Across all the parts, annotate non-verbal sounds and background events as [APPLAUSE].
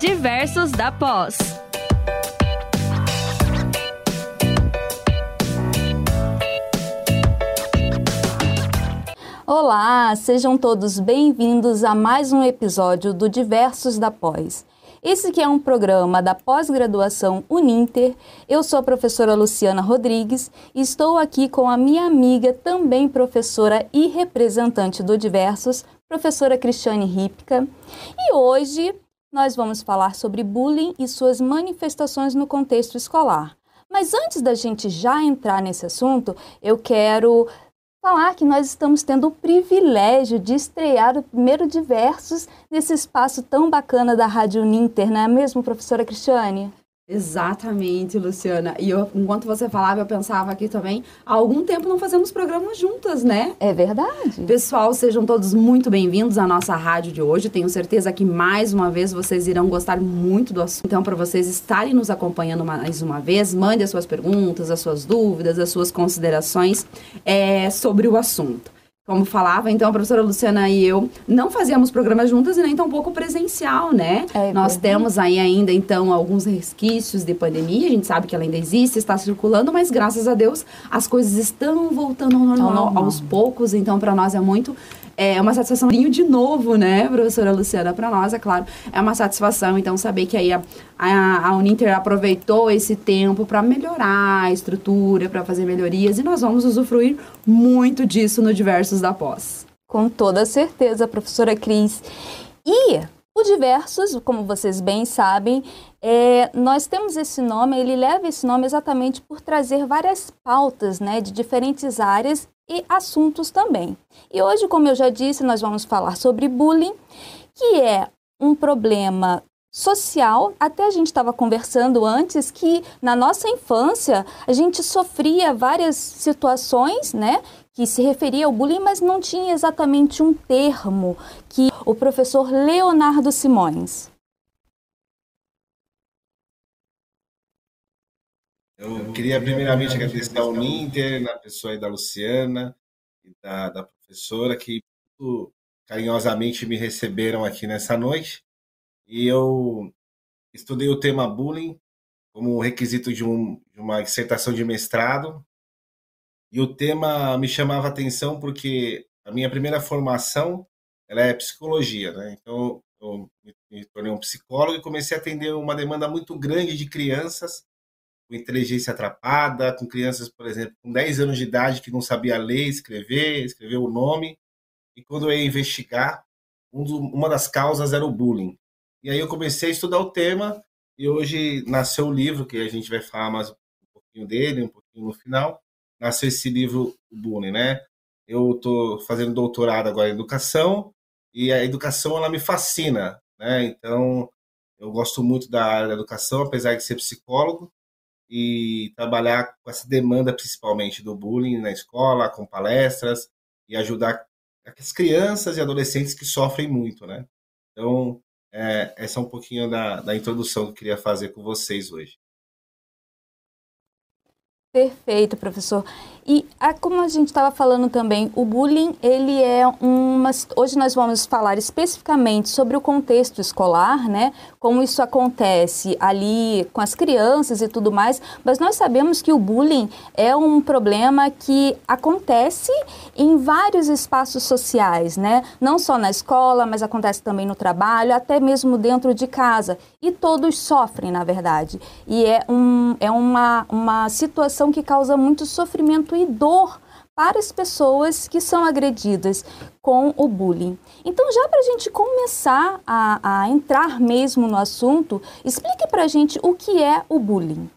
Diversos da Pós. Olá, sejam todos bem-vindos a mais um episódio do Diversos da Pós. Esse que é um programa da pós-graduação Uninter. Eu sou a professora Luciana Rodrigues e estou aqui com a minha amiga, também professora e representante do Diversos, professora Cristiane Ripka. E hoje nós vamos falar sobre bullying e suas manifestações no contexto escolar. Mas antes da gente já entrar nesse assunto, eu quero falar que nós estamos tendo o privilégio de estrear o primeiro Diversos nesse espaço tão bacana da Rádio Ninter, não é mesmo, professora Cristiane? Exatamente, Luciana. E eu, enquanto você falava, eu pensava aqui também, há algum tempo não fazemos programas juntas, né? É verdade. Pessoal, sejam todos muito bem-vindos à nossa rádio de hoje. Tenho certeza que mais uma vez vocês irão gostar muito do assunto. Então, para vocês estarem nos acompanhando mais uma vez, mande as suas perguntas, as suas dúvidas, as suas considerações é, sobre o assunto como falava, então a professora Luciana e eu não fazíamos programas juntas e nem tampouco presencial, né? É, Nós temos aí ainda, então, alguns resquícios de pandemia, a gente sabe que ela ainda existe, está circulando, mas graças a Deus as coisas estão voltando ao normal aos poucos, então para nós é muito é uma satisfação de novo, né, professora Luciana? Para nós, é claro, é uma satisfação. Então, saber que aí a, a, a Uninter aproveitou esse tempo para melhorar a estrutura, para fazer melhorias, e nós vamos usufruir muito disso no Diversos da Pós. Com toda certeza, professora Cris. E o Diversos, como vocês bem sabem, é, nós temos esse nome, ele leva esse nome exatamente por trazer várias pautas né, de diferentes áreas e assuntos também. E hoje, como eu já disse, nós vamos falar sobre bullying, que é um problema social. Até a gente estava conversando antes que na nossa infância a gente sofria várias situações, né, que se referia ao bullying, mas não tinha exatamente um termo que o professor Leonardo Simões Eu queria primeiramente agradecer ao Ninter, na pessoa aí da Luciana e da, da professora, que muito carinhosamente me receberam aqui nessa noite. E eu estudei o tema bullying como requisito de, um, de uma dissertação de mestrado. E o tema me chamava atenção porque a minha primeira formação ela é psicologia, né? Então eu me tornei um psicólogo e comecei a atender uma demanda muito grande de crianças com inteligência atrapada, com crianças, por exemplo, com 10 anos de idade que não sabia ler, escrever, escrever o nome. E quando eu ia investigar, um do, uma das causas era o bullying. E aí eu comecei a estudar o tema e hoje nasceu o livro, que a gente vai falar mais um pouquinho dele, um pouquinho no final. Nasceu esse livro, o bullying, né? Eu estou fazendo doutorado agora em educação e a educação ela me fascina, né? Então eu gosto muito da área da educação, apesar de ser psicólogo e trabalhar com essa demanda principalmente do bullying na escola, com palestras e ajudar as crianças e adolescentes que sofrem muito, né? Então, é, essa é um pouquinho da, da introdução que eu queria fazer com vocês hoje. Perfeito, professor. E a, como a gente estava falando também, o bullying, ele é uma. Hoje nós vamos falar especificamente sobre o contexto escolar, né? Como isso acontece ali com as crianças e tudo mais, mas nós sabemos que o bullying é um problema que acontece em vários espaços sociais, né? Não só na escola, mas acontece também no trabalho, até mesmo dentro de casa. E todos sofrem, na verdade. E é, um, é uma, uma situação que causa muito sofrimento e dor para as pessoas que são agredidas com o bullying. Então, já para a gente começar a, a, entrar mesmo no assunto, explique para a gente o que é o bullying.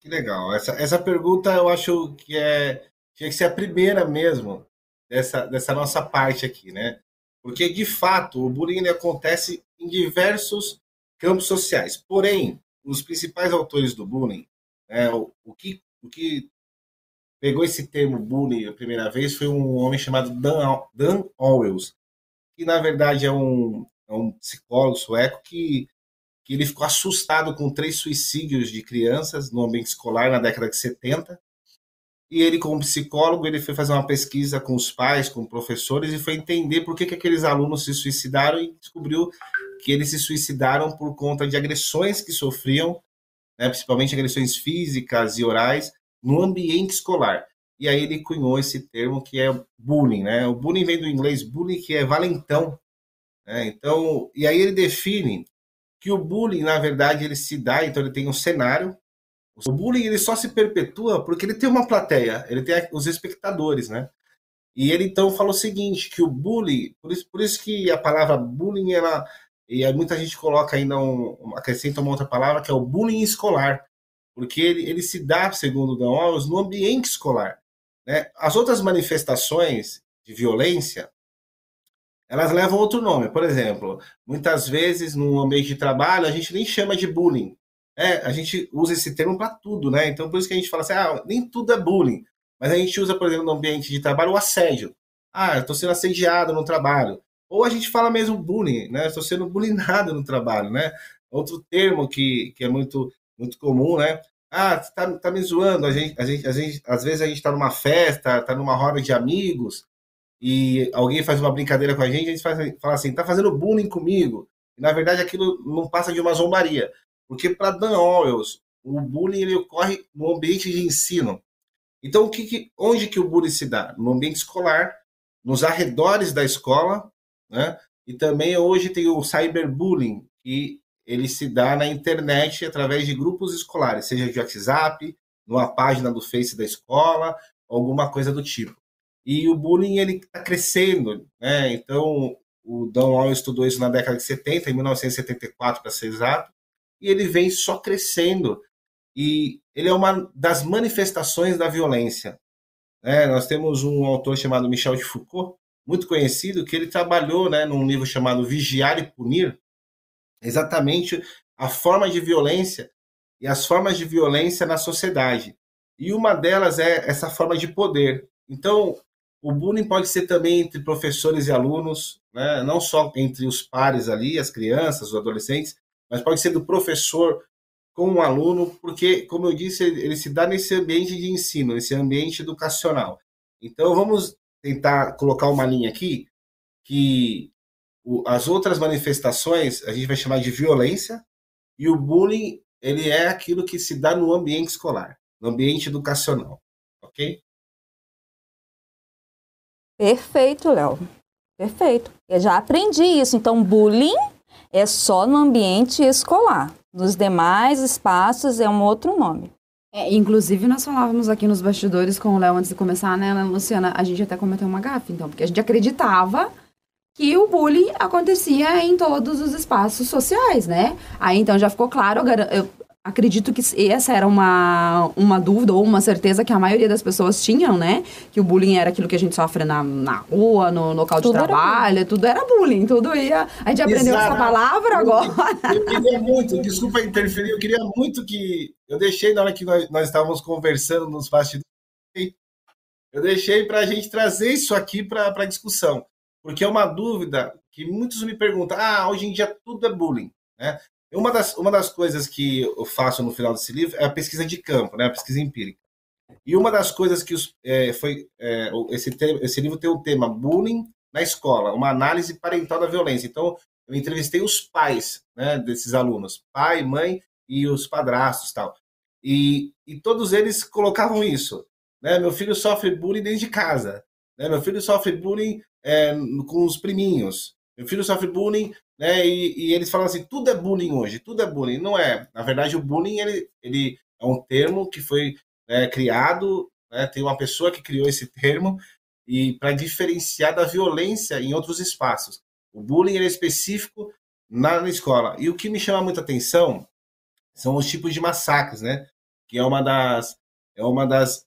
Que legal. Essa, essa pergunta eu acho que é, tinha que ser a primeira mesmo dessa, dessa nossa parte aqui, né? Porque, de fato, o bullying acontece em diversos campos sociais. Porém, os principais autores do bullying, né, o, o, que, o que pegou esse termo bullying a primeira vez foi um homem chamado Dan, Dan Owens, que na verdade é um, é um psicólogo sueco que, que ele ficou assustado com três suicídios de crianças no ambiente escolar na década de 70. E ele, como psicólogo, ele foi fazer uma pesquisa com os pais, com professores, e foi entender por que, que aqueles alunos se suicidaram e descobriu que eles se suicidaram por conta de agressões que sofriam, né, principalmente agressões físicas e orais, no ambiente escolar. E aí ele cunhou esse termo que é bullying, né? O bullying vem do inglês bullying, que é valentão. Né? Então, e aí ele define que o bullying, na verdade, ele se dá, então ele tem um cenário. O bullying ele só se perpetua porque ele tem uma plateia, ele tem os espectadores, né? E ele então falou o seguinte, que o bullying, por isso, por isso que a palavra bullying, ela, e muita gente coloca ainda, um, acrescenta uma outra palavra, que é o bullying escolar, porque ele, ele se dá, segundo Dan Wallace, no ambiente escolar. Né? As outras manifestações de violência, elas levam outro nome. Por exemplo, muitas vezes no ambiente de trabalho a gente nem chama de bullying. É, a gente usa esse termo para tudo, né? Então por isso que a gente fala assim, ah, nem tudo é bullying. Mas a gente usa, por exemplo, no ambiente de trabalho o assédio. Ah, estou sendo assediado no trabalho. Ou a gente fala mesmo bullying, né? Estou sendo bullyingado no trabalho, né? Outro termo que, que é muito, muito comum, né? Ah, tá, tá me zoando. A gente, a gente, a gente, às vezes a gente está numa festa, está numa roda de amigos, e alguém faz uma brincadeira com a gente, a gente faz, fala assim, tá fazendo bullying comigo. E, na verdade, aquilo não passa de uma zombaria. Porque para Dan Orwells, o bullying ele ocorre no ambiente de ensino. Então, que, que, onde que o bullying se dá? No ambiente escolar, nos arredores da escola, né? E também hoje tem o cyberbullying, que ele se dá na internet através de grupos escolares, seja de WhatsApp, numa página do Face da escola, alguma coisa do tipo. E o bullying ele está crescendo, né? Então o Dan Wall estudou isso na década de 70, em 1974 para ser exato, e ele vem só crescendo. E ele é uma das manifestações da violência. Né? Nós temos um autor chamado Michel de Foucault, muito conhecido, que ele trabalhou né, num livro chamado Vigiar e Punir, exatamente a forma de violência e as formas de violência na sociedade. E uma delas é essa forma de poder. Então, o bullying pode ser também entre professores e alunos, né? não só entre os pares ali, as crianças, os adolescentes, mas pode ser do professor com o um aluno, porque, como eu disse, ele se dá nesse ambiente de ensino, nesse ambiente educacional. Então, vamos tentar colocar uma linha aqui que as outras manifestações a gente vai chamar de violência e o bullying ele é aquilo que se dá no ambiente escolar, no ambiente educacional, ok? Perfeito, Léo. Perfeito. Eu já aprendi isso. Então, bullying é só no ambiente escolar. Nos demais espaços é um outro nome. É, inclusive, nós falávamos aqui nos bastidores com o Léo antes de começar, né, Luciana? A gente até cometeu uma gafe, então, porque a gente acreditava que o bullying acontecia em todos os espaços sociais, né? Aí, então, já ficou claro, eu, acredito que essa era uma, uma dúvida ou uma certeza que a maioria das pessoas tinham, né? Que o bullying era aquilo que a gente sofre na, na rua, no local de tudo trabalho, era tudo era bullying, tudo ia. A gente aprendeu Exato. essa palavra agora. Eu queria muito, desculpa interferir, eu queria muito que. Eu deixei na hora que nós, nós estávamos conversando nos bastidores, eu deixei para a gente trazer isso aqui para a discussão. Porque é uma dúvida que muitos me perguntam: ah, hoje em dia tudo é bullying. Né? Uma das, uma das coisas que eu faço no final desse livro é a pesquisa de campo, né, a pesquisa empírica. E uma das coisas que os, é, foi é, esse, esse livro tem o tema bullying na escola, uma análise parental da violência. Então, eu entrevistei os pais né, desses alunos, pai, mãe e os padrastos tal. E, e todos eles colocavam isso. Né? Meu filho sofre bullying dentro de casa. Né? Meu filho sofre bullying é, com os priminhos. Meu filho sofre bullying, né? E, e, eles falam assim, tudo é bullying hoje, tudo é bullying. Não é. Na verdade, o bullying ele, ele é um termo que foi né, criado, né? tem uma pessoa que criou esse termo e para diferenciar da violência em outros espaços. O bullying é específico na, escola. E o que me chama muita atenção são os tipos de massacres, né? Que é uma das é uma das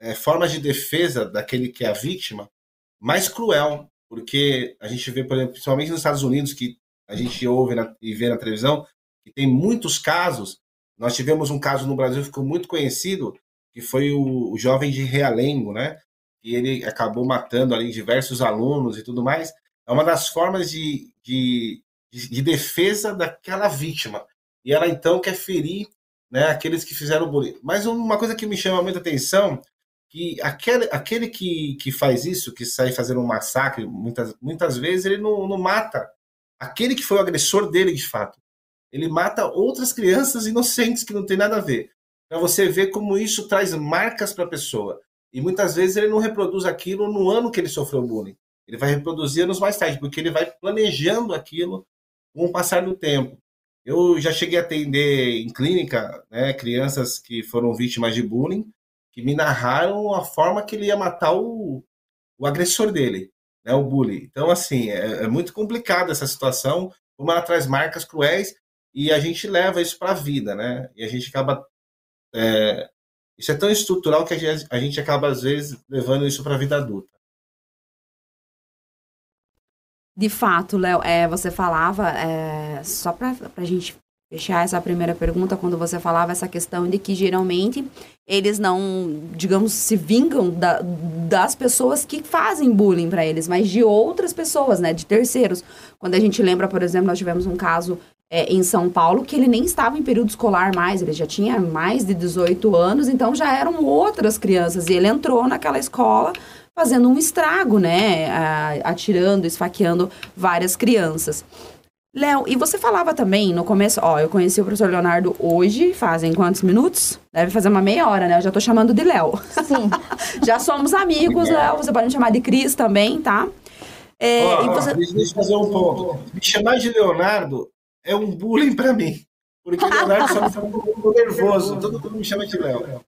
é, formas de defesa daquele que é a vítima mais cruel porque a gente vê, por exemplo, principalmente nos Estados Unidos, que a gente ouve na, e vê na televisão, que tem muitos casos. Nós tivemos um caso no Brasil que ficou muito conhecido, que foi o, o jovem de Realengo, né? E ele acabou matando ali diversos alunos e tudo mais. É uma das formas de, de, de defesa daquela vítima. E ela então quer ferir né, aqueles que fizeram bullying. Mas uma coisa que me chama muita atenção, que aquele, aquele que, que faz isso, que sai fazendo um massacre, muitas, muitas vezes ele não, não mata aquele que foi o agressor dele de fato. Ele mata outras crianças inocentes que não tem nada a ver. Para você ver como isso traz marcas para a pessoa. E muitas vezes ele não reproduz aquilo no ano que ele sofreu bullying. Ele vai reproduzir anos mais tarde, porque ele vai planejando aquilo com o passar do tempo. Eu já cheguei a atender em clínica né, crianças que foram vítimas de bullying, que me narraram a forma que ele ia matar o, o agressor dele, né, o bullying. Então, assim, é, é muito complicado essa situação, como ela traz marcas cruéis e a gente leva isso para a vida, né? E a gente acaba. É, isso é tão estrutural que a gente, a gente acaba, às vezes, levando isso para a vida adulta. De fato, Léo, é, você falava, é, só para a gente fechar essa primeira pergunta, quando você falava essa questão de que geralmente eles não, digamos, se vingam da, das pessoas que fazem bullying para eles, mas de outras pessoas, né, de terceiros. Quando a gente lembra, por exemplo, nós tivemos um caso é, em São Paulo que ele nem estava em período escolar mais, ele já tinha mais de 18 anos, então já eram outras crianças e ele entrou naquela escola fazendo um estrago, né? Atirando, esfaqueando várias crianças. Léo, e você falava também no começo, ó, eu conheci o professor Leonardo hoje, fazem quantos minutos? Deve fazer uma meia hora, né? Eu já tô chamando de Léo. Sim. [LAUGHS] já somos amigos, Léo. Você pode me chamar de Cris também, tá? É, oh, e você... Deixa eu fazer um ponto. Me chamar de Leonardo é um bullying para mim. Porque Leonardo só me fala um pouco nervoso. Todo mundo me chama de Léo.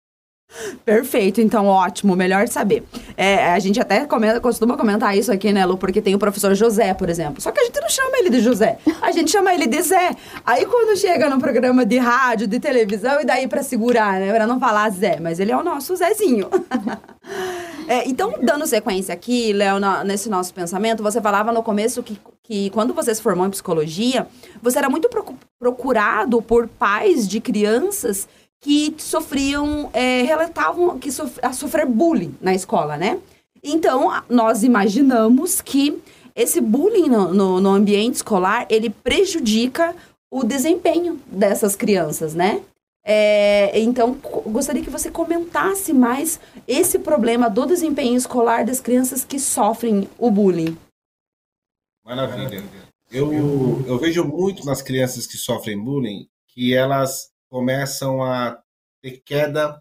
Perfeito, então ótimo, melhor saber. É, a gente até comenta, costuma comentar isso aqui, né, Lu? Porque tem o professor José, por exemplo. Só que a gente não chama ele de José, a gente chama ele de Zé. Aí quando chega no programa de rádio, de televisão, e daí para segurar, né, pra não falar Zé, mas ele é o nosso Zezinho. [LAUGHS] é, então, dando sequência aqui, Léo, nesse nosso pensamento, você falava no começo que, que quando você se formou em psicologia, você era muito procurado por pais de crianças que sofriam, é, relatavam que sof a sofrer bullying na escola, né? Então, nós imaginamos que esse bullying no, no, no ambiente escolar, ele prejudica o desempenho dessas crianças, né? É, então, gostaria que você comentasse mais esse problema do desempenho escolar das crianças que sofrem o bullying. Maravilha. Eu, eu vejo muito nas crianças que sofrem bullying que elas começam a ter queda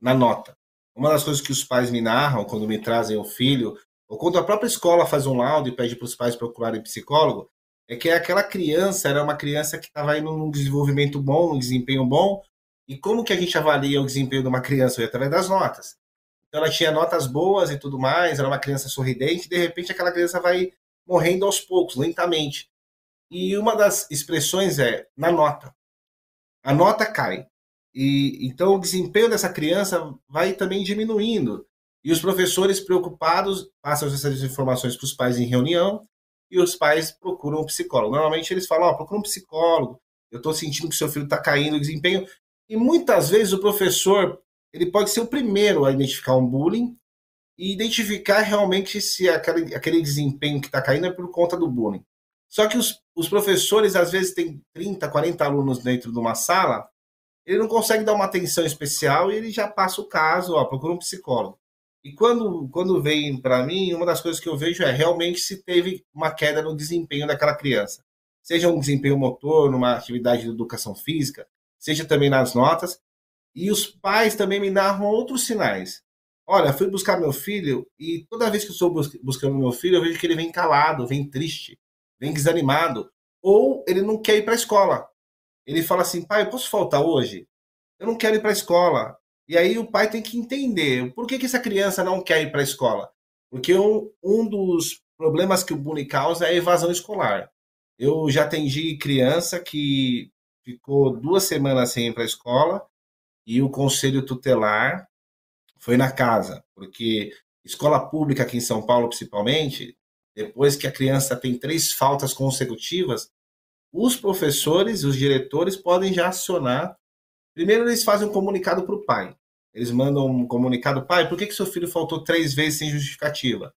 na nota. Uma das coisas que os pais me narram quando me trazem o filho, ou quando a própria escola faz um laudo e pede para os pais procurarem psicólogo, é que aquela criança era uma criança que estava indo num desenvolvimento bom, num desempenho bom. E como que a gente avalia o desempenho de uma criança? Através das notas. Então ela tinha notas boas e tudo mais, era uma criança sorridente, e de repente aquela criança vai morrendo aos poucos, lentamente. E uma das expressões é na nota a nota cai. E então o desempenho dessa criança vai também diminuindo. E os professores preocupados passam essas informações para os pais em reunião e os pais procuram um psicólogo. Normalmente eles falam: oh, procura um psicólogo. Eu estou sentindo que seu filho está caindo o desempenho. E muitas vezes o professor ele pode ser o primeiro a identificar um bullying e identificar realmente se aquele, aquele desempenho que está caindo é por conta do bullying. Só que os, os professores, às vezes, têm 30, 40 alunos dentro de uma sala, ele não consegue dar uma atenção especial e ele já passa o caso, ó, procura um psicólogo. E quando, quando vem para mim, uma das coisas que eu vejo é realmente se teve uma queda no desempenho daquela criança. Seja um desempenho motor, numa atividade de educação física, seja também nas notas. E os pais também me narram outros sinais. Olha, fui buscar meu filho e toda vez que eu estou buscando meu filho, eu vejo que ele vem calado, vem triste vem desanimado, ou ele não quer ir para a escola. Ele fala assim, pai, eu posso faltar hoje? Eu não quero ir para a escola. E aí o pai tem que entender por que, que essa criança não quer ir para a escola. Porque um, um dos problemas que o bullying causa é a evasão escolar. Eu já atendi criança que ficou duas semanas sem ir para a escola e o conselho tutelar foi na casa, porque escola pública aqui em São Paulo, principalmente, depois que a criança tem três faltas consecutivas, os professores, os diretores podem já acionar. Primeiro, eles fazem um comunicado para o pai. Eles mandam um comunicado, pai, por que, que seu filho faltou três vezes sem justificativa?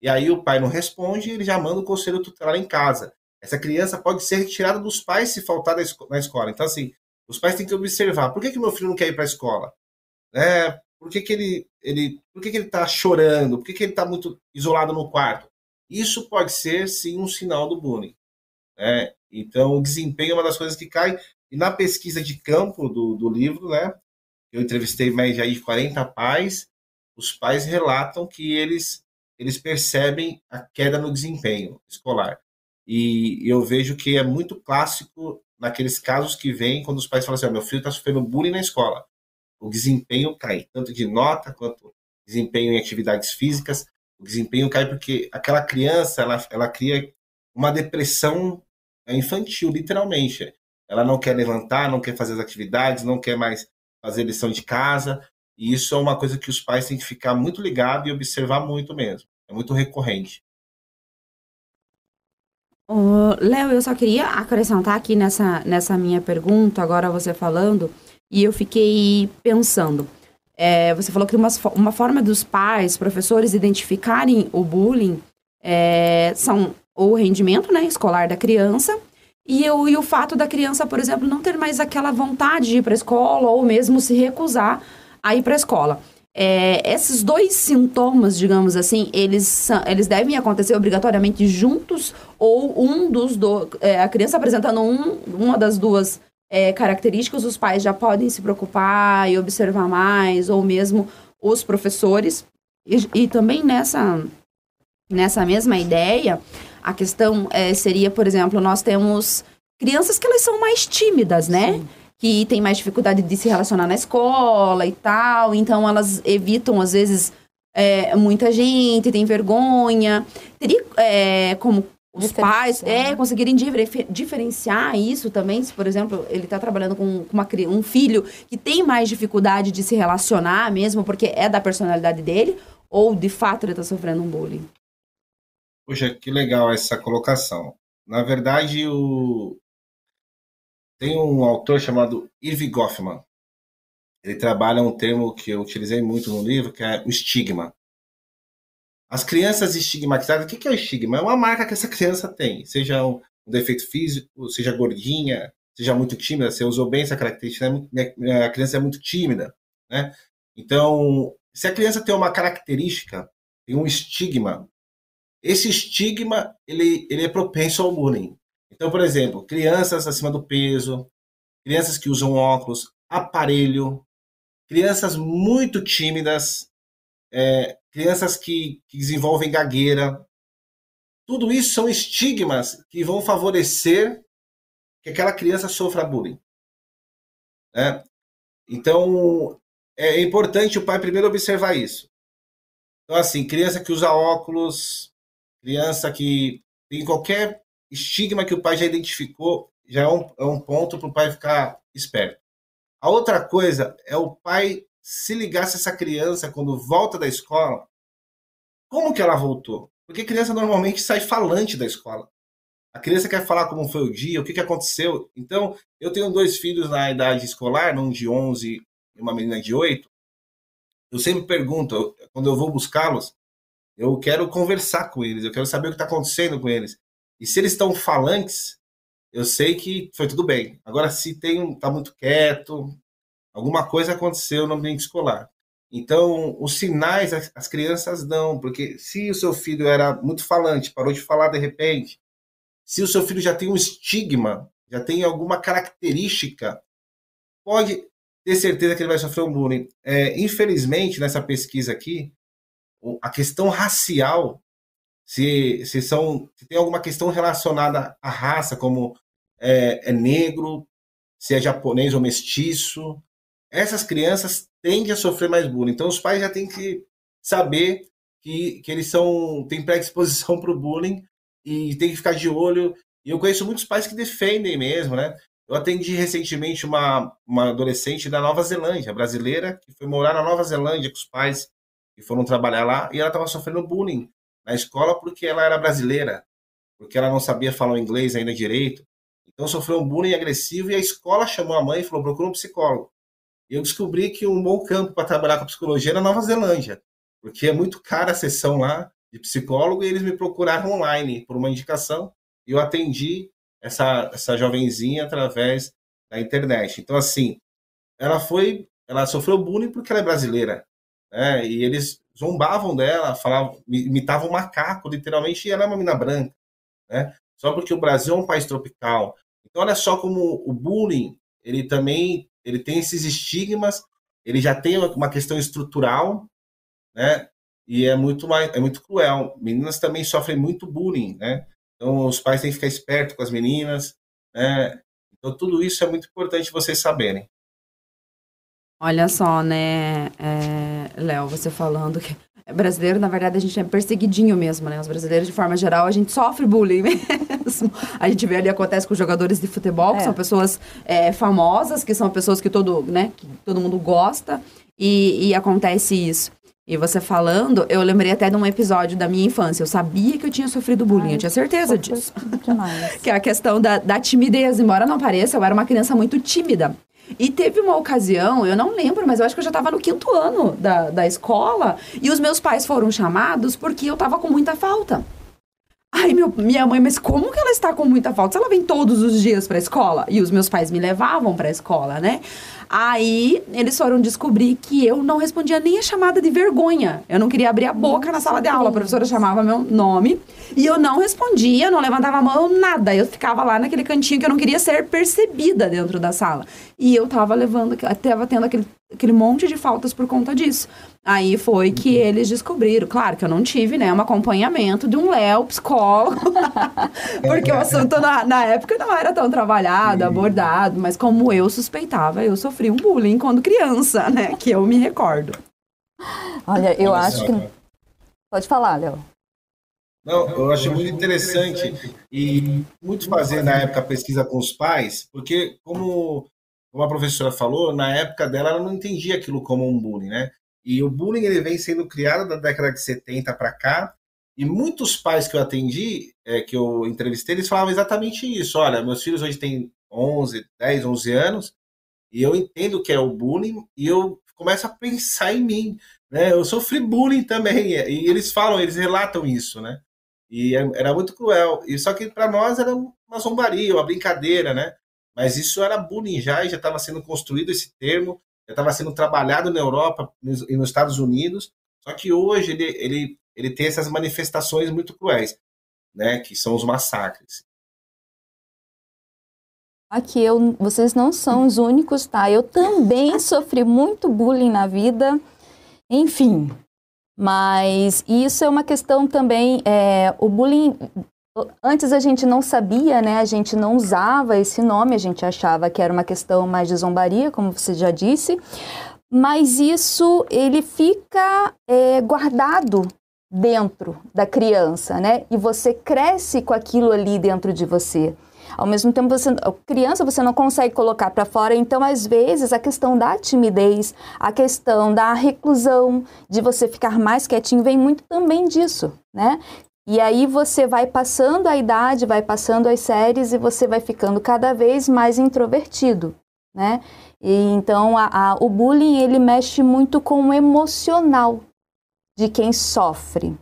E aí o pai não responde, ele já manda o conselho tutelar em casa. Essa criança pode ser retirada dos pais se faltar na escola. Então, assim, os pais têm que observar, por que, que meu filho não quer ir para a escola? É, por que, que ele, ele, por que, que ele está chorando? Por que, que ele está muito isolado no quarto? Isso pode ser, sim, um sinal do bullying. Né? Então, o desempenho é uma das coisas que cai. E na pesquisa de campo do, do livro, né, eu entrevistei mais de 40 pais, os pais relatam que eles, eles percebem a queda no desempenho escolar. E eu vejo que é muito clássico naqueles casos que vêm quando os pais falam assim: oh, meu filho está sofrendo bullying na escola. O desempenho cai, tanto de nota quanto desempenho em atividades físicas. O desempenho cai porque aquela criança ela, ela cria uma depressão infantil, literalmente. Ela não quer levantar, não quer fazer as atividades, não quer mais fazer lição de casa. E isso é uma coisa que os pais têm que ficar muito ligados e observar muito mesmo. É muito recorrente. Léo, eu só queria acrescentar aqui nessa, nessa minha pergunta, agora você falando, e eu fiquei pensando. É, você falou que uma, uma forma dos pais, professores, identificarem o bullying é, são o rendimento né, escolar da criança e, o, e o fato da criança, por exemplo, não ter mais aquela vontade de ir para a escola ou mesmo se recusar a ir para a escola. É, esses dois sintomas, digamos assim, eles, eles devem acontecer obrigatoriamente juntos ou um dos do, é, a criança apresentando um, uma das duas é, características, os pais já podem se preocupar e observar mais, ou mesmo os professores. E, e também nessa, nessa mesma ideia, a questão é, seria, por exemplo, nós temos crianças que elas são mais tímidas, né? Sim que têm mais dificuldade de se relacionar na escola e tal, então elas evitam, às vezes, é, muita gente, tem vergonha. Teria é, como os pais é, conseguirem diferenciar isso também, se, por exemplo, ele está trabalhando com uma, um filho que tem mais dificuldade de se relacionar mesmo, porque é da personalidade dele, ou de fato ele está sofrendo um bullying? Poxa, que legal essa colocação. Na verdade, o, tem um autor chamado Irving Goffman. Ele trabalha um termo que eu utilizei muito no livro, que é o estigma. As crianças estigmatizadas, o que é o estigma? É uma marca que essa criança tem, seja um defeito físico, seja gordinha, seja muito tímida. Você usou bem essa característica, né? a criança é muito tímida, né? Então, se a criança tem uma característica, tem um estigma, esse estigma ele, ele é propenso ao bullying. Então, por exemplo, crianças acima do peso, crianças que usam óculos, aparelho, crianças muito tímidas, é, crianças que, que desenvolvem gagueira. Tudo isso são estigmas que vão favorecer que aquela criança sofra bullying. Né? Então, é importante o pai primeiro observar isso. Então, assim, criança que usa óculos, criança que tem qualquer estigma que o pai já identificou já é um, é um ponto para o pai ficar esperto. A outra coisa é o pai se ligar se essa criança, quando volta da escola, como que ela voltou? Porque criança normalmente sai falante da escola. A criança quer falar como foi o dia, o que, que aconteceu. Então, eu tenho dois filhos na idade escolar, um de 11 e uma menina de 8. Eu sempre pergunto, quando eu vou buscá-los, eu quero conversar com eles, eu quero saber o que está acontecendo com eles. E se eles estão falantes, eu sei que foi tudo bem. Agora, se tem tá muito quieto, alguma coisa aconteceu no ambiente escolar. Então, os sinais as crianças dão, porque se o seu filho era muito falante, parou de falar de repente, se o seu filho já tem um estigma, já tem alguma característica, pode ter certeza que ele vai sofrer um bullying. É, infelizmente, nessa pesquisa aqui, a questão racial se, se, são, se tem alguma questão relacionada à raça, como é, é negro, se é japonês ou mestiço, essas crianças tendem a sofrer mais bullying. Então, os pais já têm que saber que, que eles são têm predisposição [LAUGHS] para o bullying e tem que ficar de olho. E eu conheço muitos pais que defendem mesmo, né? Eu atendi recentemente uma, uma adolescente da Nova Zelândia, brasileira, que foi morar na Nova Zelândia com os pais que foram trabalhar lá e ela estava sofrendo bullying na escola porque ela era brasileira, porque ela não sabia falar inglês ainda direito. Então sofreu um bullying agressivo e a escola chamou a mãe e falou: procura um psicólogo. Eu descobri que um bom campo para trabalhar com psicologia era Nova Zelândia, porque é muito cara a sessão lá de psicólogo e eles me procuraram online por uma indicação e eu atendi essa, essa jovenzinha através da internet. Então, assim, ela foi ela sofreu bullying porque ela é brasileira. Né? E eles zombavam dela, falavam, imitavam macaco, literalmente, e ela é uma mina branca. Né? Só porque o Brasil é um país tropical. Então, olha só como o bullying, ele também ele tem esses estigmas, ele já tem uma questão estrutural, né? E é muito mais, é muito cruel. Meninas também sofrem muito bullying, né? Então, os pais têm que ficar espertos com as meninas, né? Então, tudo isso é muito importante vocês saberem. Olha só, né, é, Léo, você falando que brasileiro, na verdade, a gente é perseguidinho mesmo, né? Os brasileiros, de forma geral, a gente sofre bullying [LAUGHS] mesmo. A gente vê ali, acontece com jogadores de futebol, que é. são pessoas é, famosas, que são pessoas que todo, né, que todo mundo gosta, e, e acontece isso. E você falando, eu lembrei até de um episódio da minha infância. Eu sabia que eu tinha sofrido bullying, Ai, eu tinha certeza disso. [LAUGHS] Que é a questão da, da timidez. Embora não pareça, eu era uma criança muito tímida. E teve uma ocasião, eu não lembro, mas eu acho que eu já estava no quinto ano da, da escola, e os meus pais foram chamados porque eu estava com muita falta. Ai, meu, minha mãe, mas como que ela está com muita falta? Se ela vem todos os dias para a escola? E os meus pais me levavam para a escola, né? Aí eles foram descobrir que eu não respondia nem a chamada de vergonha. Eu não queria abrir a boca na sala de aula. A professora chamava meu nome e eu não respondia, não levantava a mão, nada. Eu ficava lá naquele cantinho que eu não queria ser percebida dentro da sala. E eu tava levando, tava tendo aquele, aquele monte de faltas por conta disso. Aí foi que eles descobriram. Claro que eu não tive, né, um acompanhamento de um Léo, psicólogo. [LAUGHS] porque o assunto na, na época não era tão trabalhado, abordado. Mas como eu suspeitava, eu sofri sofri um bullying quando criança, né? Que eu me recordo. Olha, eu Olha acho só, que. Pode falar, Léo. Não, eu acho muito interessante e muito fazer na época pesquisa com os pais, porque como, como a professora falou, na época dela ela não entendia aquilo como um bullying, né? E o bullying ele vem sendo criado da década de 70 para cá, e muitos pais que eu atendi, é, que eu entrevistei, eles falavam exatamente isso. Olha, meus filhos hoje têm 11, 10, 11 anos, e eu entendo que é o bullying e eu começo a pensar em mim, né? Eu sofri bullying também e eles falam, eles relatam isso, né? E é, era muito cruel. E só que para nós era uma zombaria, uma brincadeira, né? Mas isso era bullying já, e já estava sendo construído esse termo, já estava sendo trabalhado na Europa e nos Estados Unidos. Só que hoje ele, ele, ele tem essas manifestações muito cruéis, né? Que são os massacres. Aqui eu, vocês não são os únicos, tá? Eu também [LAUGHS] sofri muito bullying na vida, enfim. Mas isso é uma questão também. É, o bullying, antes a gente não sabia, né? A gente não usava esse nome, a gente achava que era uma questão mais de zombaria, como você já disse. Mas isso ele fica é, guardado dentro da criança, né? E você cresce com aquilo ali dentro de você. Ao mesmo tempo, você, criança você não consegue colocar para fora, então às vezes a questão da timidez, a questão da reclusão, de você ficar mais quietinho, vem muito também disso, né? E aí você vai passando a idade, vai passando as séries e você vai ficando cada vez mais introvertido, né? E então a, a, o bullying ele mexe muito com o emocional de quem sofre.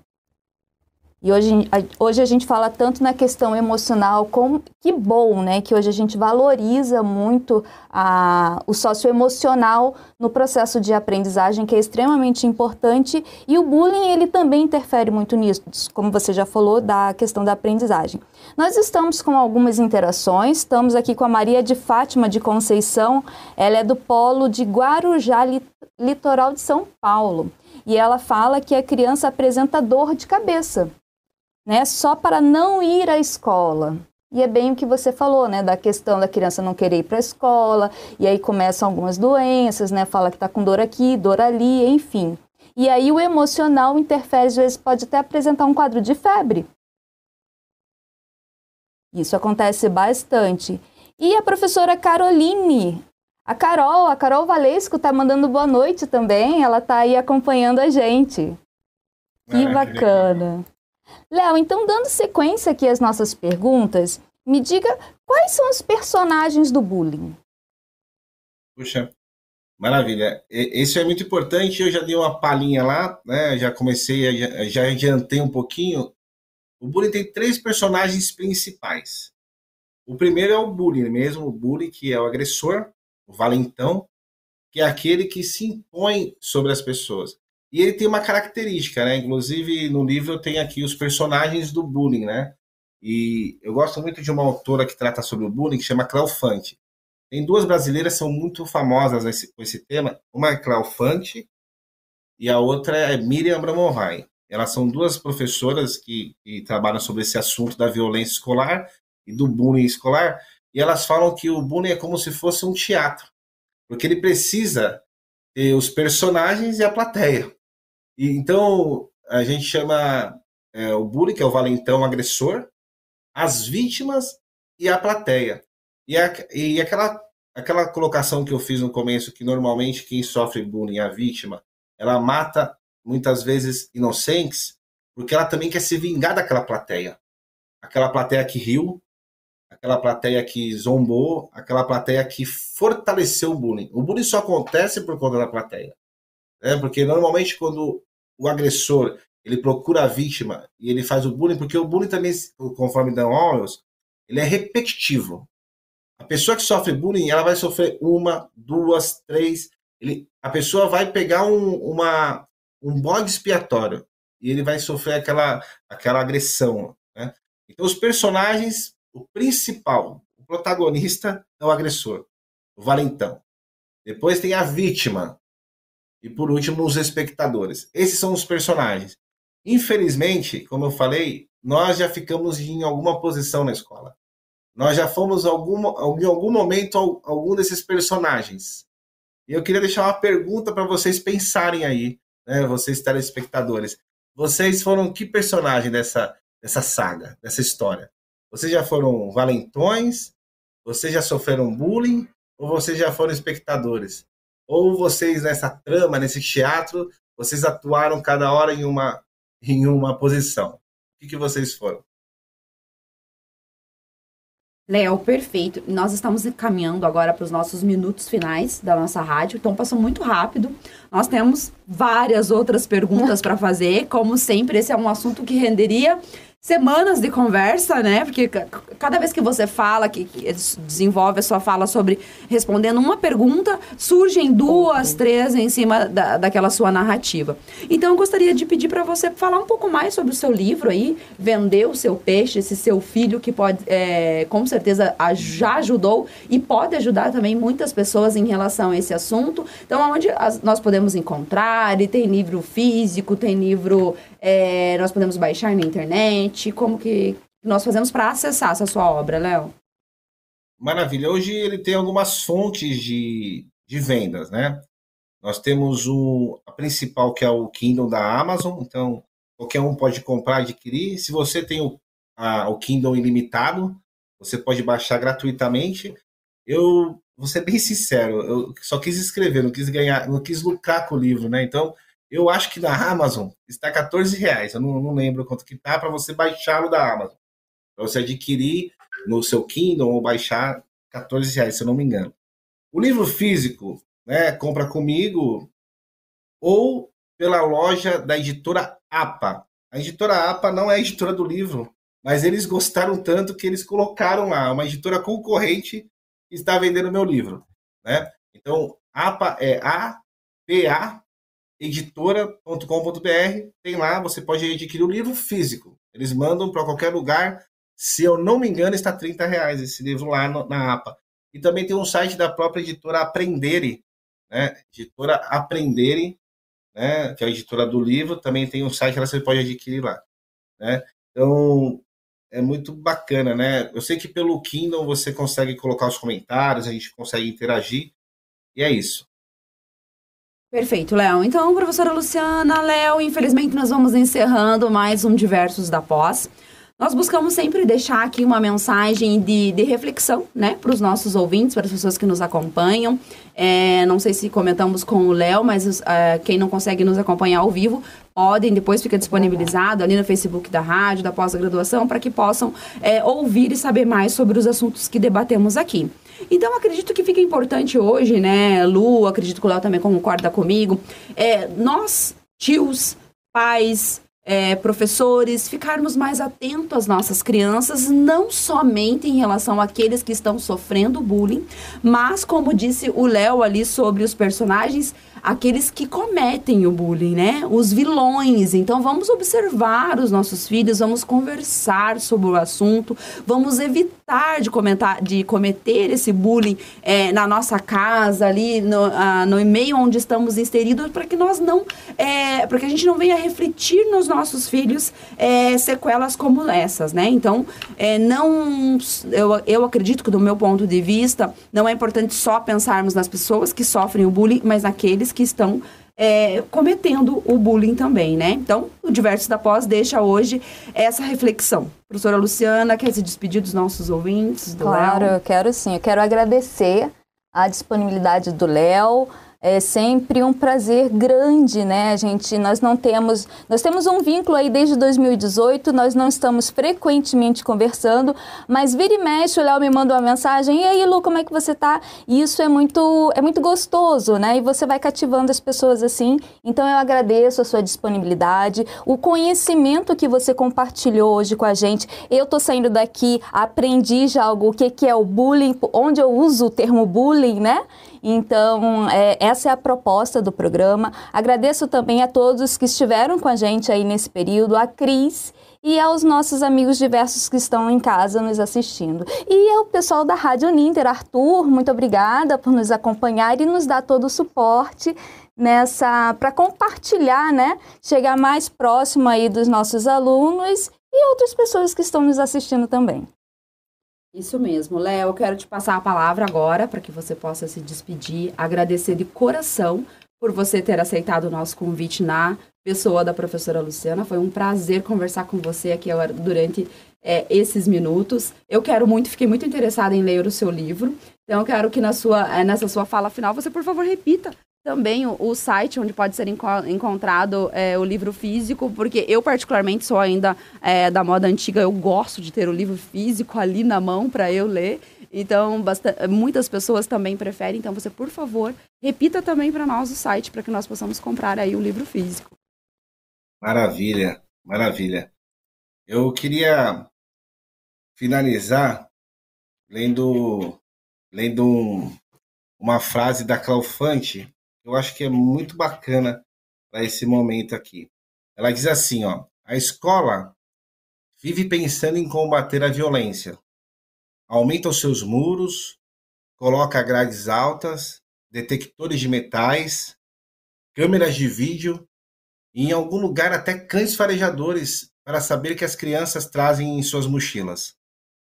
E hoje, hoje a gente fala tanto na questão emocional, como que bom, né? Que hoje a gente valoriza muito a, o socioemocional no processo de aprendizagem, que é extremamente importante. E o bullying, ele também interfere muito nisso, como você já falou, da questão da aprendizagem. Nós estamos com algumas interações, estamos aqui com a Maria de Fátima de Conceição, ela é do polo de Guarujá, litoral de São Paulo. E ela fala que a criança apresenta dor de cabeça né, só para não ir à escola. E é bem o que você falou, né, da questão da criança não querer ir para a escola, e aí começam algumas doenças, né, fala que está com dor aqui, dor ali, enfim. E aí o emocional interfere, às vezes pode até apresentar um quadro de febre. Isso acontece bastante. E a professora Caroline, a Carol, a Carol Valesco está mandando boa noite também, ela está aí acompanhando a gente. Que ah, bacana. Léo, então dando sequência aqui às nossas perguntas, me diga quais são os personagens do bullying? Puxa, maravilha. Isso é muito importante. Eu já dei uma palhinha lá, né? Já comecei, já, já adiantei um pouquinho. O bullying tem três personagens principais. O primeiro é o bullying mesmo, o bullying que é o agressor, o valentão, que é aquele que se impõe sobre as pessoas. E ele tem uma característica, né? Inclusive, no livro eu tenho aqui os personagens do bullying, né? E eu gosto muito de uma autora que trata sobre o bullying, que chama Cléo Fante. Tem duas brasileiras que são muito famosas nesse, com esse tema. Uma é Cléo Fante e a outra é Miriam Bramonheim. Elas são duas professoras que, que trabalham sobre esse assunto da violência escolar e do bullying escolar. E elas falam que o bullying é como se fosse um teatro, porque ele precisa ter os personagens e a plateia. E, então, a gente chama é, o bullying, que é o valentão agressor, as vítimas e a plateia. E, a, e aquela, aquela colocação que eu fiz no começo, que normalmente quem sofre bullying, a vítima, ela mata muitas vezes inocentes, porque ela também quer se vingar daquela plateia. Aquela plateia que riu, aquela plateia que zombou, aquela plateia que fortaleceu o bullying. O bullying só acontece por conta da plateia. Né? Porque normalmente quando o agressor ele procura a vítima e ele faz o bullying, porque o bullying também, conforme Dan Orwells, ele é repetitivo. A pessoa que sofre bullying, ela vai sofrer uma, duas, três. Ele, a pessoa vai pegar um, uma, um bode expiatório e ele vai sofrer aquela, aquela agressão. Né? Então, os personagens, o principal, o protagonista é o agressor, o valentão. Depois tem a vítima, e por último, os espectadores. Esses são os personagens. Infelizmente, como eu falei, nós já ficamos em alguma posição na escola. Nós já fomos em algum momento algum desses personagens. E eu queria deixar uma pergunta para vocês pensarem aí, né, vocês telespectadores. Vocês foram que personagem dessa, dessa saga, dessa história? Vocês já foram valentões? Vocês já sofreram bullying? Ou vocês já foram espectadores? Ou vocês nessa trama, nesse teatro, vocês atuaram cada hora em uma em uma posição? O que, que vocês foram? Léo, perfeito. Nós estamos caminhando agora para os nossos minutos finais da nossa rádio, então passou muito rápido. Nós temos várias outras perguntas [LAUGHS] para fazer. Como sempre, esse é um assunto que renderia semanas de conversa, né? Porque cada vez que você fala, que, que desenvolve a sua fala sobre respondendo uma pergunta, surgem duas, três em cima da, daquela sua narrativa. Então, eu gostaria de pedir para você falar um pouco mais sobre o seu livro aí, vender o seu peixe, esse seu filho que pode, é, com certeza, já ajudou e pode ajudar também muitas pessoas em relação a esse assunto. Então, onde as, nós podemos encontrar? E tem livro físico, tem livro é, nós podemos baixar na internet? Como que nós fazemos para acessar essa sua obra, Léo? Maravilha. Hoje ele tem algumas fontes de, de vendas, né? Nós temos o, a principal, que é o Kindle da Amazon. Então, qualquer um pode comprar, adquirir. Se você tem o, a, o Kindle ilimitado, você pode baixar gratuitamente. Eu vou ser bem sincero, eu só quis escrever, não quis ganhar, não quis lucrar com o livro, né? Então, eu acho que na Amazon está 14 reais. Eu não, não lembro quanto que tá para você baixá-lo da Amazon. Para você adquirir no seu Kindle ou baixar 14 reais, se eu não me engano. O livro físico, né, compra comigo ou pela loja da editora APA. A editora APA não é a editora do livro, mas eles gostaram tanto que eles colocaram lá uma editora concorrente que está vendendo meu livro, né? Então, APA é A P A editora.com.br, tem lá, você pode adquirir o livro físico. Eles mandam para qualquer lugar. Se eu não me engano, está 30 reais esse livro lá no, na APA. E também tem um site da própria editora Aprendere, né? Editora Aprendere, né? Que é a editora do livro. Também tem um site que você pode adquirir lá, né? Então, é muito bacana, né? Eu sei que pelo Kindle você consegue colocar os comentários, a gente consegue interagir. E é isso. Perfeito, Léo. Então, professora Luciana, Léo, infelizmente nós vamos encerrando mais um Diversos da Pós. Nós buscamos sempre deixar aqui uma mensagem de, de reflexão, né, para os nossos ouvintes, para as pessoas que nos acompanham. É, não sei se comentamos com o Léo, mas é, quem não consegue nos acompanhar ao vivo, podem, depois fica disponibilizado ali no Facebook da rádio, da pós-graduação, para que possam é, ouvir e saber mais sobre os assuntos que debatemos aqui. Então, acredito que fica importante hoje, né, Lu, acredito que o Léo também concorda comigo, é, nós, tios, pais, é, professores, ficarmos mais atentos às nossas crianças, não somente em relação àqueles que estão sofrendo bullying, mas, como disse o Léo ali sobre os personagens, aqueles que cometem o bullying, né? Os vilões. Então vamos observar os nossos filhos, vamos conversar sobre o assunto, vamos evitar de comentar, de cometer esse bullying é, na nossa casa, ali no, ah, no meio onde estamos inseridos, para que nós não, é, para que a gente não venha refletir nos nossos filhos é, sequelas como essas, né? Então, é, não, eu, eu acredito que do meu ponto de vista, não é importante só pensarmos nas pessoas que sofrem o bullying, mas naqueles que estão é, cometendo o bullying também, né? Então, o Diversos da Pós deixa hoje essa reflexão. Professora Luciana, quer se despedir dos nossos ouvintes? Do claro, Léo? eu quero sim. Eu quero agradecer a disponibilidade do Léo, é sempre um prazer grande, né? A gente, nós não temos, nós temos um vínculo aí desde 2018, nós não estamos frequentemente conversando, mas vira e mexe, o Léo me manda uma mensagem, e aí, Lu, como é que você tá? Isso é muito, é muito gostoso, né? E você vai cativando as pessoas assim. Então eu agradeço a sua disponibilidade, o conhecimento que você compartilhou hoje com a gente. Eu tô saindo daqui, aprendi já algo, o que, que é o bullying, onde eu uso o termo bullying, né? Então, é, essa é a proposta do programa. Agradeço também a todos que estiveram com a gente aí nesse período, a Cris e aos nossos amigos diversos que estão em casa nos assistindo. E ao pessoal da Rádio Ninter, Arthur, muito obrigada por nos acompanhar e nos dar todo o suporte nessa para compartilhar, né? Chegar mais próximo aí dos nossos alunos e outras pessoas que estão nos assistindo também. Isso mesmo, Léo. Eu quero te passar a palavra agora para que você possa se despedir, agradecer de coração por você ter aceitado o nosso convite na pessoa da professora Luciana. Foi um prazer conversar com você aqui durante é, esses minutos. Eu quero muito, fiquei muito interessada em ler o seu livro. Então, eu quero que na sua, é, nessa sua fala final você, por favor, repita também o, o, site onde pode ser enco encontrado é, o livro físico, porque eu particularmente sou ainda é, da moda antiga, eu gosto de ter o livro físico ali na mão para eu ler. Então, muitas pessoas também preferem. Então, você, por favor, repita também para nós o site para que nós possamos comprar aí o livro físico. Maravilha, maravilha. Eu queria finalizar lendo, lendo um, uma frase da Claufante, eu acho que é muito bacana para esse momento aqui. Ela diz assim, ó, a escola vive pensando em combater a violência. Aumenta os seus muros, coloca grades altas, detectores de metais, câmeras de vídeo e em algum lugar até cães farejadores para saber que as crianças trazem em suas mochilas.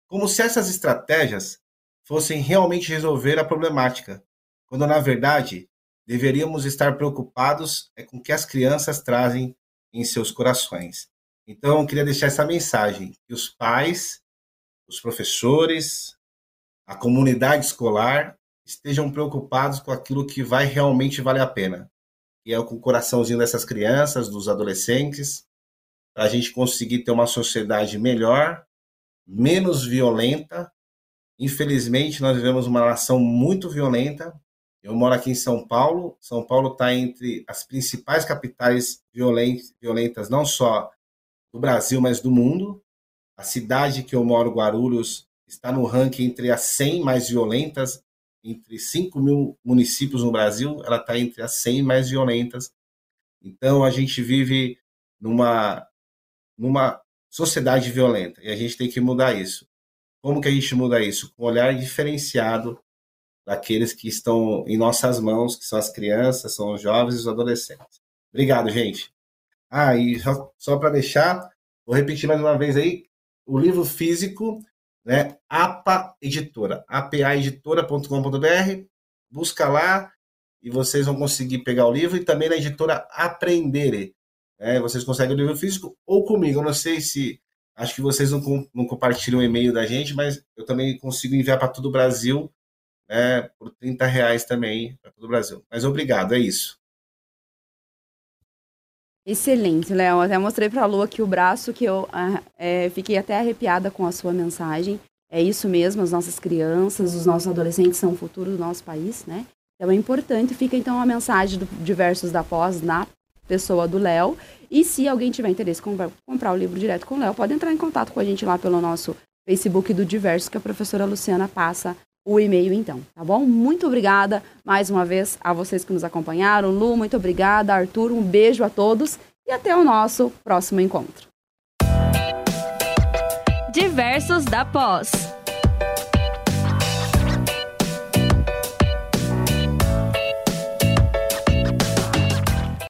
Como se essas estratégias fossem realmente resolver a problemática, quando na verdade deveríamos estar preocupados é com o que as crianças trazem em seus corações. Então, eu queria deixar essa mensagem que os pais, os professores, a comunidade escolar estejam preocupados com aquilo que vai realmente valer a pena, que é com o coraçãozinho dessas crianças, dos adolescentes, para a gente conseguir ter uma sociedade melhor, menos violenta. Infelizmente, nós vivemos uma nação muito violenta, eu moro aqui em São Paulo. São Paulo está entre as principais capitais violentas, não só do Brasil, mas do mundo. A cidade que eu moro, Guarulhos, está no ranking entre as 100 mais violentas, entre 5 mil municípios no Brasil, ela está entre as 100 mais violentas. Então, a gente vive numa, numa sociedade violenta e a gente tem que mudar isso. Como que a gente muda isso? Com um olhar diferenciado daqueles que estão em nossas mãos, que são as crianças, são os jovens e os adolescentes. Obrigado, gente. Ah, e só, só para deixar, vou repetir mais uma vez aí, o livro físico, né, APA Editora, apaeditora.com.br, busca lá e vocês vão conseguir pegar o livro e também na editora Aprendere. Né, vocês conseguem o livro físico ou comigo, eu não sei se, acho que vocês não, não compartilham o e-mail da gente, mas eu também consigo enviar para todo o Brasil né, por 30 reais também para todo o Brasil. Mas obrigado, é isso. Excelente, Léo. Até mostrei para a Lu aqui o braço que eu é, fiquei até arrepiada com a sua mensagem. É isso mesmo, as nossas crianças, os nossos adolescentes são o futuro do nosso país, né? Então é importante, fica então a mensagem do Diversos da Pós na pessoa do Léo. E se alguém tiver interesse em comprar o livro direto com o Léo, pode entrar em contato com a gente lá pelo nosso Facebook do Diverso, que a professora Luciana passa o e-mail então, tá bom? Muito obrigada mais uma vez a vocês que nos acompanharam. Lu, muito obrigada. Arthur, um beijo a todos e até o nosso próximo encontro. Diversos da Pós.